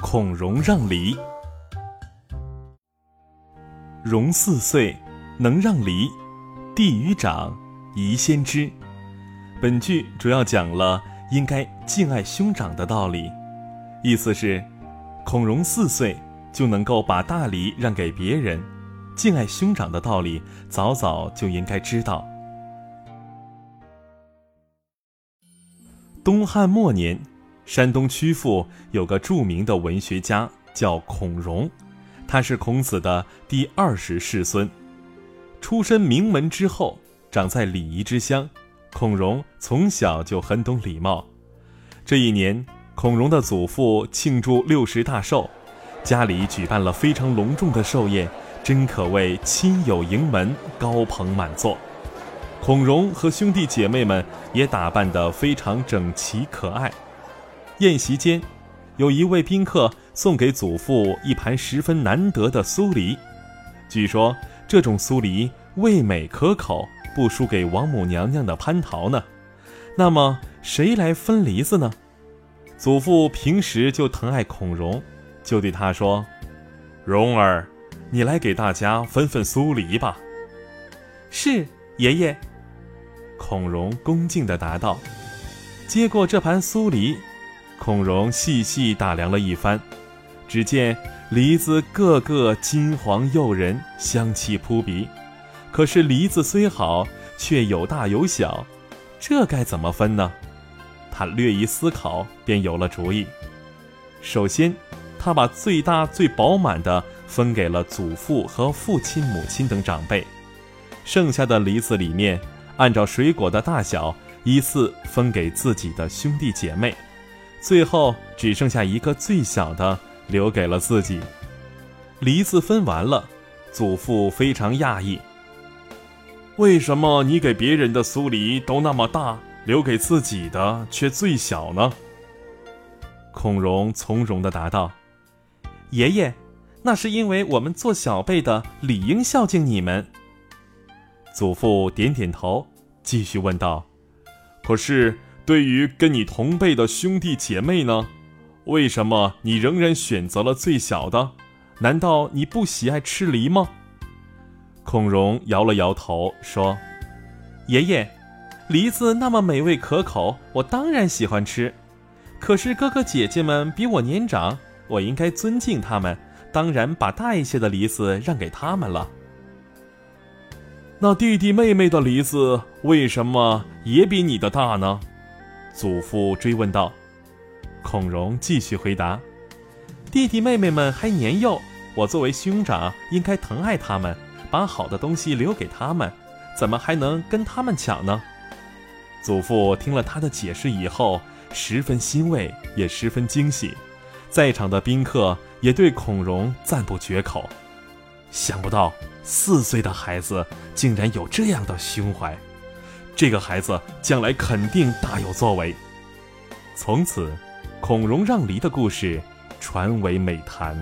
孔融让梨。融四岁，能让梨，弟与长，宜先知。本句主要讲了应该敬爱兄长的道理，意思是，孔融四岁就能够把大梨让给别人，敬爱兄长的道理早早就应该知道。东汉末年，山东曲阜有个著名的文学家叫孔融，他是孔子的第二十世孙，出身名门之后，长在礼仪之乡。孔融从小就很懂礼貌。这一年，孔融的祖父庆祝六十大寿，家里举办了非常隆重的寿宴，真可谓亲友迎门，高朋满座。孔融和兄弟姐妹们也打扮得非常整齐可爱。宴席间，有一位宾客送给祖父一盘十分难得的酥梨，据说这种酥梨味美可口。不输给王母娘娘的蟠桃呢，那么谁来分梨子呢？祖父平时就疼爱孔融，就对他说：“蓉儿，你来给大家分分酥梨吧。”是爷爷。孔融恭敬地答道。接过这盘酥梨，孔融细细打量了一番，只见梨子个个金黄诱人，香气扑鼻。可是梨子虽好，却有大有小，这该怎么分呢？他略一思考，便有了主意。首先，他把最大最饱满的分给了祖父和父亲、母亲等长辈，剩下的梨子里面，按照水果的大小依次分给自己的兄弟姐妹，最后只剩下一个最小的留给了自己。梨子分完了，祖父非常讶异。为什么你给别人的酥梨都那么大，留给自己的却最小呢？孔融从容地答道：“爷爷，那是因为我们做小辈的理应孝敬你们。”祖父点点头，继续问道：“可是对于跟你同辈的兄弟姐妹呢？为什么你仍然选择了最小的？难道你不喜爱吃梨吗？”孔融摇了摇头，说：“爷爷，梨子那么美味可口，我当然喜欢吃。可是哥哥姐姐们比我年长，我应该尊敬他们，当然把大一些的梨子让给他们了。那弟弟妹妹的梨子为什么也比你的大呢？”祖父追问道。孔融继续回答：“弟弟妹妹们还年幼，我作为兄长，应该疼爱他们。”把好的东西留给他们，怎么还能跟他们抢呢？祖父听了他的解释以后，十分欣慰，也十分惊喜。在场的宾客也对孔融赞不绝口。想不到四岁的孩子竟然有这样的胸怀，这个孩子将来肯定大有作为。从此，孔融让梨的故事传为美谈。